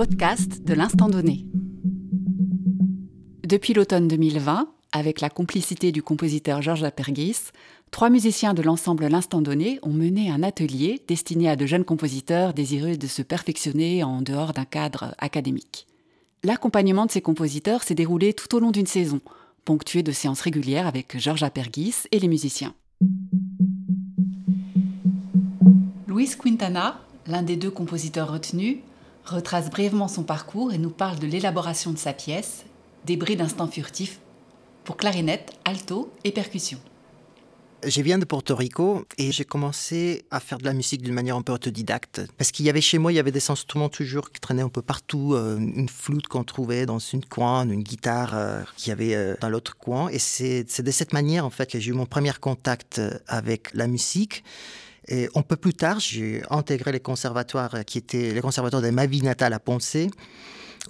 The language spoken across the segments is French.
podcast de l'instant donné. Depuis l'automne 2020, avec la complicité du compositeur Georges Apergis, trois musiciens de l'ensemble L'Instant Donné ont mené un atelier destiné à de jeunes compositeurs désireux de se perfectionner en dehors d'un cadre académique. L'accompagnement de ces compositeurs s'est déroulé tout au long d'une saison, ponctuée de séances régulières avec Georges Apergis et les musiciens. Luis Quintana, l'un des deux compositeurs retenus, retrace brièvement son parcours et nous parle de l'élaboration de sa pièce, Débris d'instants furtifs, pour clarinette, alto et percussion. Je viens de Porto Rico et j'ai commencé à faire de la musique d'une manière un peu autodidacte. Parce qu'il y avait chez moi, il y avait des instruments toujours qui traînaient un peu partout. Euh, une flûte qu'on trouvait dans une coin, une guitare euh, qu'il y avait euh, dans l'autre coin. Et c'est de cette manière, en fait, que j'ai eu mon premier contact avec la musique. Et un peu plus tard, j'ai intégré les conservatoires qui étaient les conservatoires de ma vie natale à Ponce,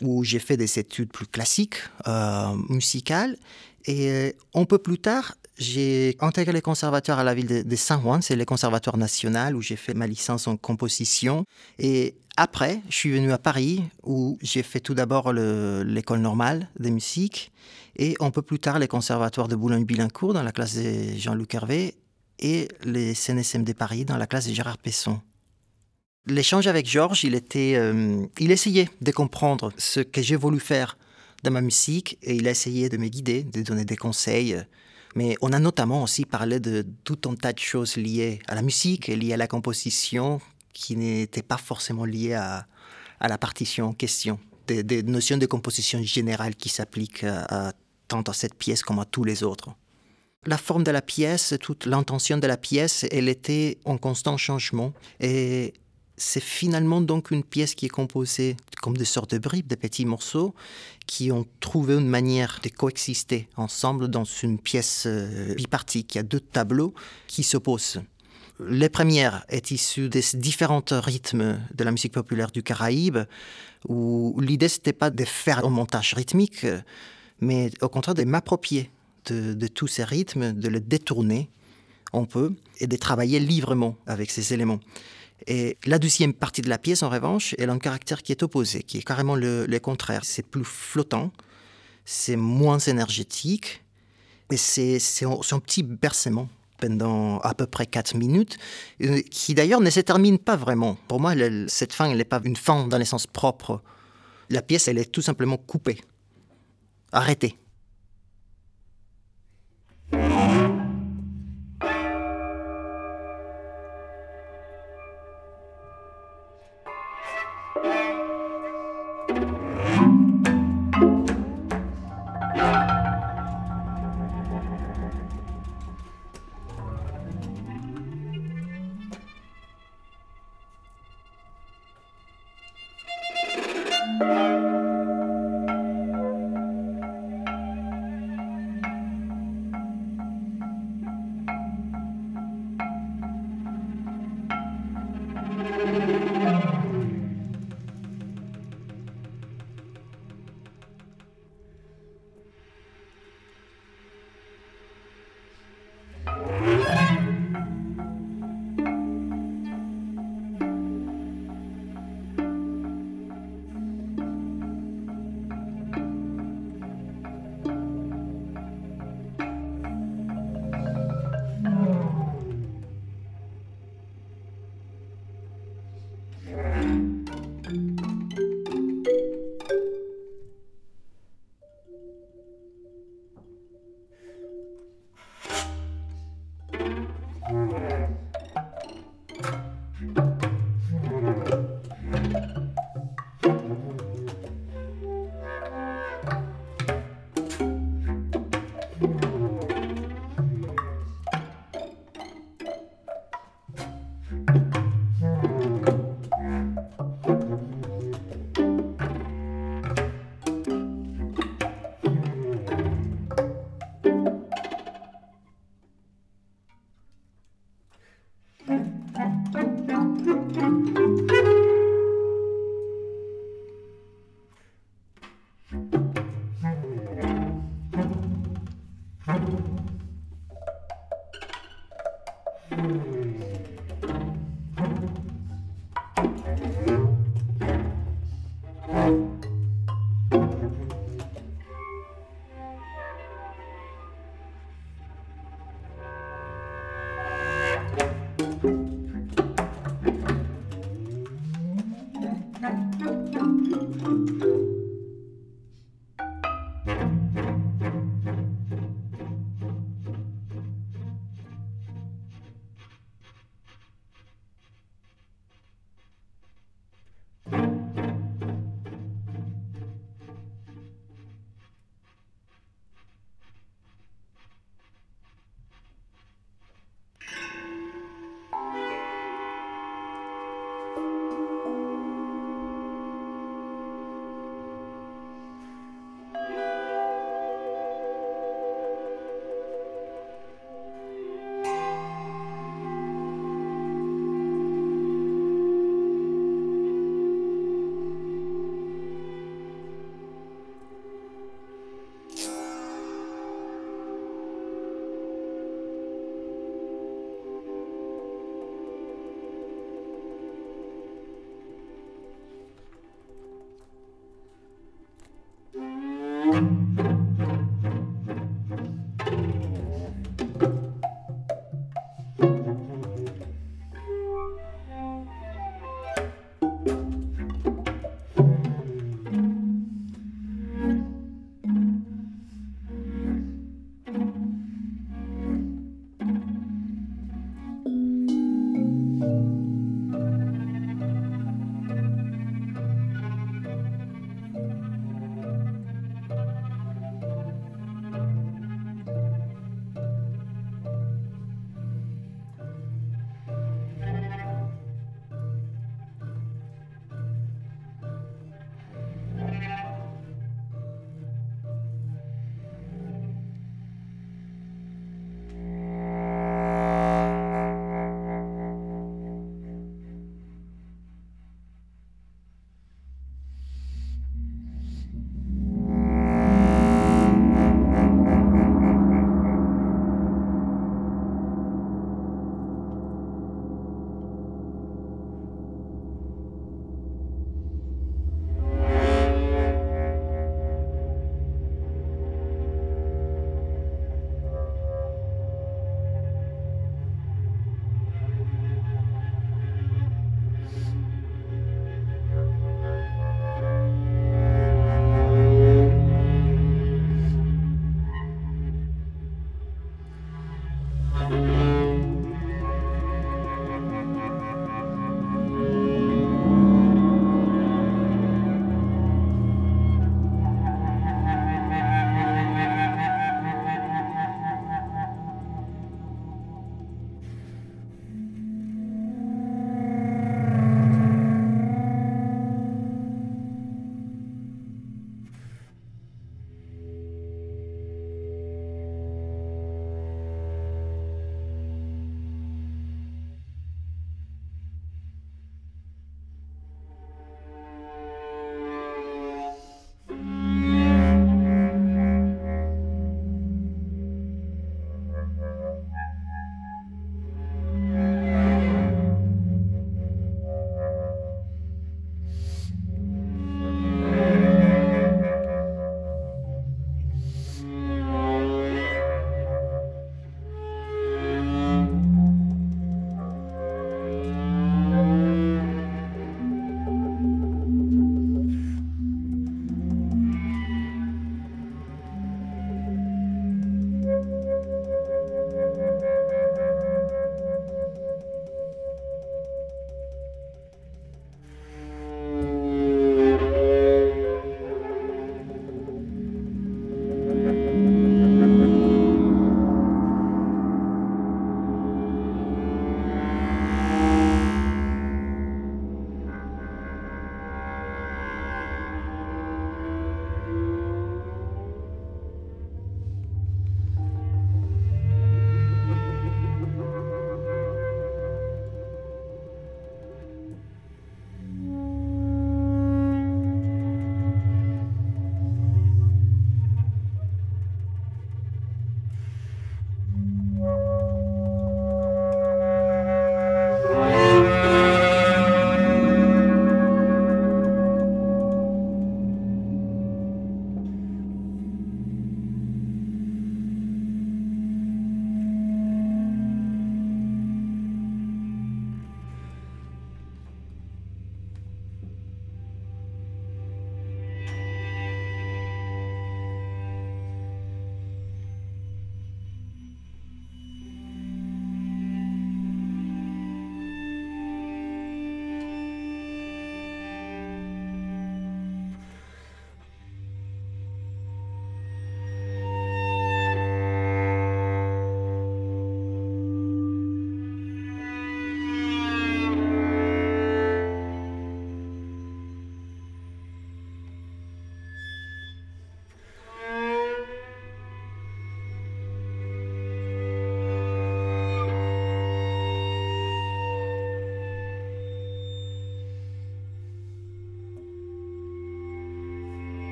où j'ai fait des études plus classiques, euh, musicales. Et un peu plus tard, j'ai intégré les conservatoires à la ville de, Saint Juan, c'est le conservatoire national où j'ai fait ma licence en composition. Et après, je suis venu à Paris où j'ai fait tout d'abord l'école normale de musique et un peu plus tard les conservatoires de Boulogne-Billancourt dans la classe de Jean-Luc Hervé et les CNSM de Paris dans la classe de Gérard Pesson. L'échange avec Georges, il, était, euh, il essayait de comprendre ce que j'ai voulu faire dans ma musique et il a essayé de me guider, de donner des conseils. Mais on a notamment aussi parlé de tout un tas de choses liées à la musique et liées à la composition qui n'étaient pas forcément liées à, la partition en question. Des, notions de composition générale qui s'appliquent tant à cette pièce comme à tous les autres. La forme de la pièce, toute l'intention de la pièce, elle était en constant changement. Et c'est finalement donc une pièce qui est composée comme des sortes de bribes, de petits morceaux, qui ont trouvé une manière de coexister ensemble dans une pièce euh, bipartique. Il y a deux tableaux qui s'opposent. Les premières est issue des différents rythmes de la musique populaire du Caraïbe, où l'idée n'était pas de faire un montage rythmique, mais au contraire de m'approprier de, tous ces rythmes, de les détourner un peu et de travailler librement avec ces éléments. Et la deuxième partie de la pièce, en revanche, elle a un caractère qui est opposé, qui est carrément le, contraire. C'est plus flottant, c'est moins énergétique, et c'est un, petit bercement pendant à peu près 4 minutes, euh, qui d'ailleurs ne se termine pas vraiment. Pour moi, cette fin, elle n'est pas une fin dans le sens propre. La pièce, elle est tout simplement coupée, arrêtée.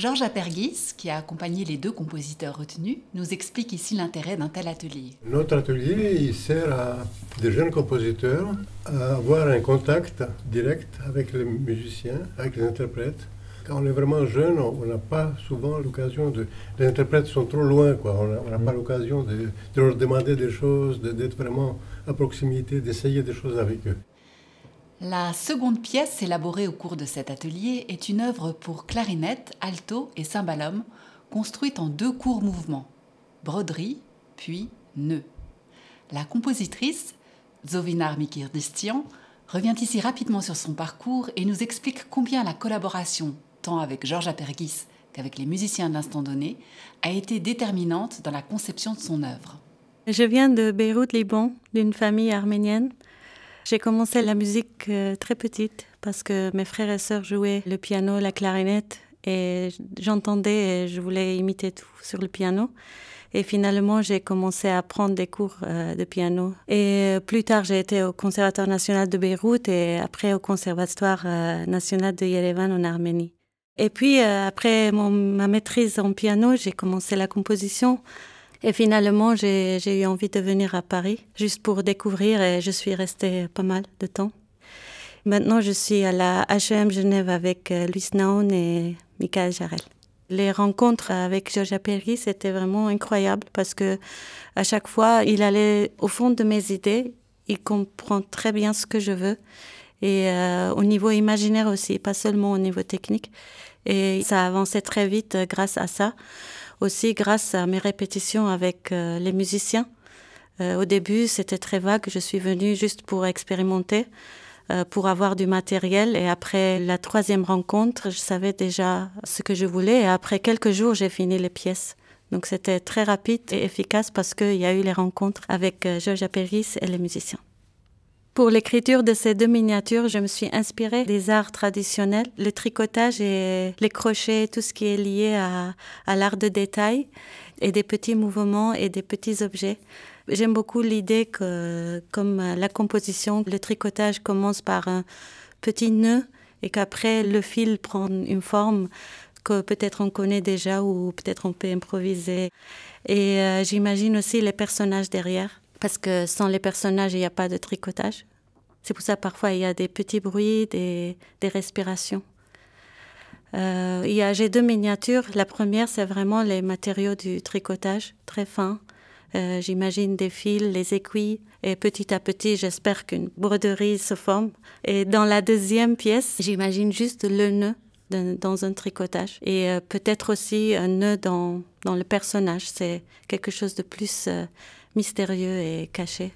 Georges Apergis, qui a accompagné les deux compositeurs retenus, nous explique ici l'intérêt d'un tel atelier. Notre atelier il sert à des jeunes compositeurs à avoir un contact direct avec les musiciens, avec les interprètes. Quand on est vraiment jeune, on n'a pas souvent l'occasion de... Les interprètes sont trop loin, quoi. on n'a pas l'occasion de, de, leur demander des choses, d'être vraiment à proximité, d'essayer des choses avec eux. La seconde pièce élaborée au cours de cet atelier est une œuvre pour clarinette, alto et cymbalum, construite en deux courts mouvements, broderie puis nœud. La compositrice, Zovinar Mikirdistian, revient ici rapidement sur son parcours et nous explique combien la collaboration, tant avec Georges Apergis qu'avec les musiciens de l'instant donné, a été déterminante dans la conception de son œuvre. Je viens de Beyrouth, Liban, d'une famille arménienne. J'ai commencé la musique euh, très petite parce que mes frères et sœurs jouaient le piano, la clarinette et j'entendais et je voulais imiter tout sur le piano. Et finalement, j'ai commencé à prendre des cours euh, de piano. Et euh, plus tard, j'ai été au Conservatoire national de Beyrouth et après au Conservatoire national de Yerevan en Arménie. Et puis, après ma maîtrise en piano, j'ai commencé la composition et finalement, j'ai eu envie de venir à Paris juste pour découvrir et je suis restée pas mal de temps. Maintenant, je suis à la HM Genève avec euh, Luis Naon et Michael Jarel. Les rencontres avec Georges Perry, c'était vraiment incroyable parce que à chaque fois, il allait au fond de mes idées. Il comprend très bien ce que je veux et euh, au niveau imaginaire aussi, pas seulement au niveau technique. Et ça avançait très vite euh, grâce à ça aussi grâce à mes répétitions avec euh, les musiciens. Euh, au début, c'était très vague. Je suis venue juste pour expérimenter, euh, pour avoir du matériel. Et après la troisième rencontre, je savais déjà ce que je voulais. Et après quelques jours, j'ai fini les pièces. Donc c'était très rapide et efficace parce qu'il y a eu les rencontres avec Georges Apéris et les musiciens. Pour l'écriture de ces deux miniatures, je me suis inspirée des arts traditionnels, le tricotage et les crochets, tout ce qui est lié à, l'art de détail et des petits mouvements et des petits objets. J'aime beaucoup l'idée que, comme la composition, le tricotage commence par un petit nœud et qu'après le fil prend une forme que peut-être on connaît déjà ou peut-être on peut improviser. Et euh, j'imagine aussi les personnages derrière parce que sans les personnages, il n'y a pas de tricotage. C'est pour ça parfois il y a des petits bruits, des, des respirations. Euh, j'ai deux miniatures. La première, c'est vraiment les matériaux du tricotage, très fins. Euh, j'imagine des fils, les aiguilles, et petit à petit, j'espère qu'une broderie se forme. Et dans la deuxième pièce, j'imagine juste le nœud dans un tricotage. Et euh, peut-être aussi un nœud dans, dans le personnage. C'est quelque chose de plus euh, mystérieux et caché.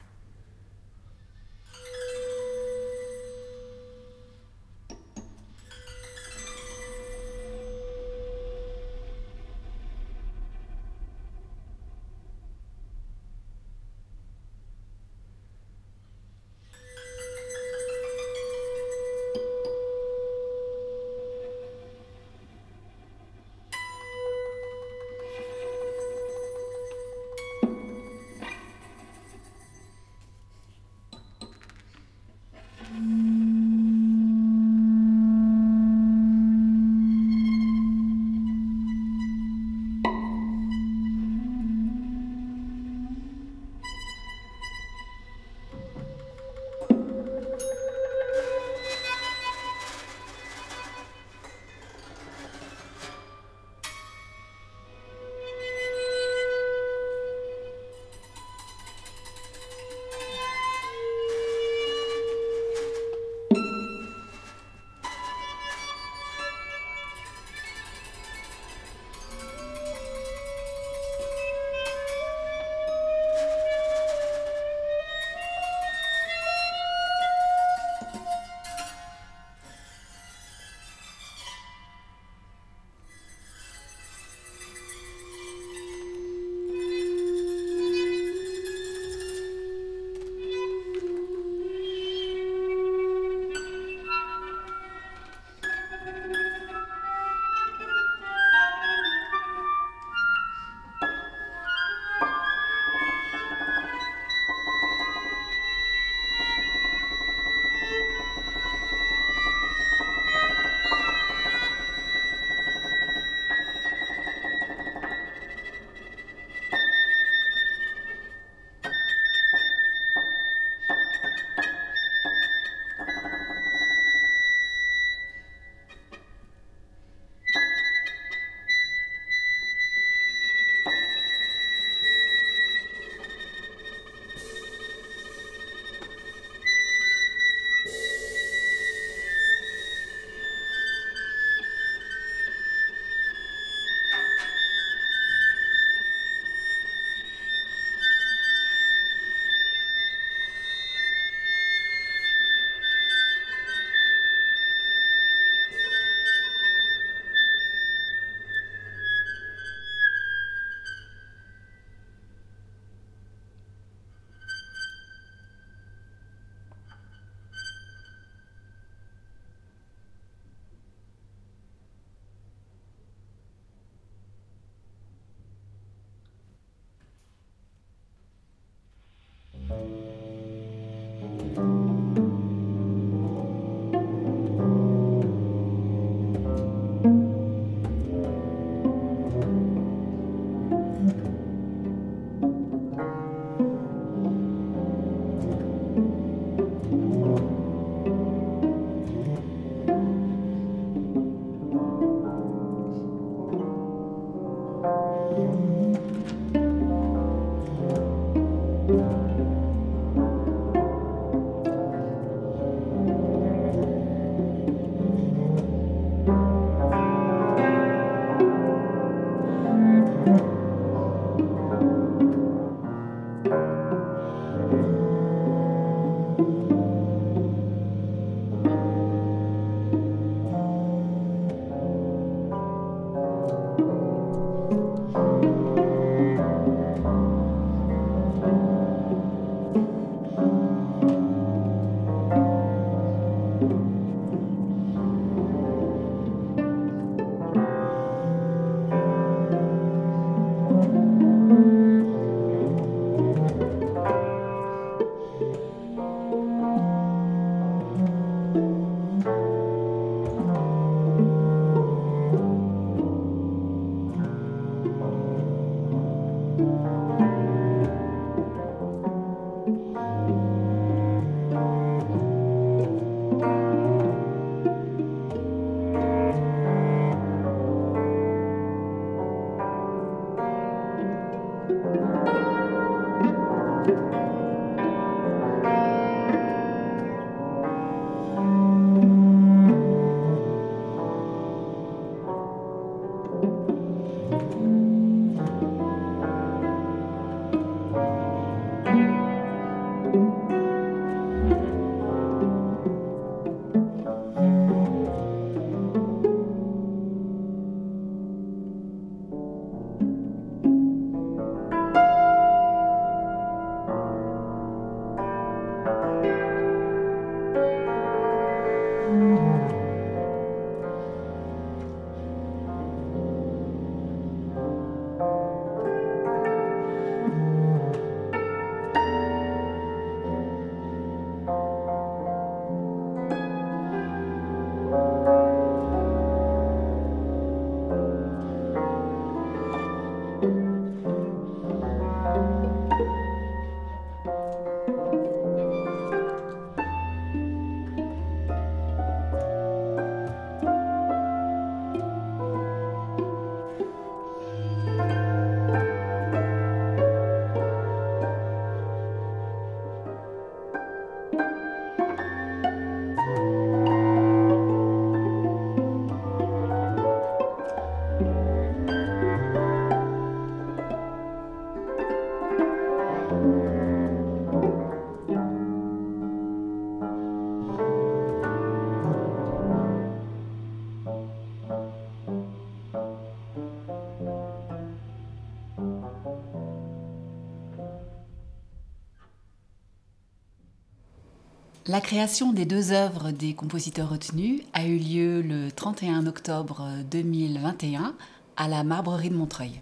La création des deux œuvres des compositeurs retenus a eu lieu le 31 octobre 2021 à la Marbrerie de Montreuil.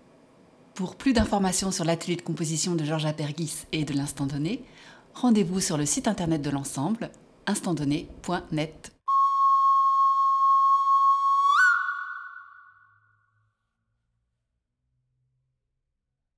Pour plus d'informations sur l'atelier de composition de Georges Apergis et de l'Instant Donné, rendez-vous sur le site internet de l'ensemble instantdonné.net.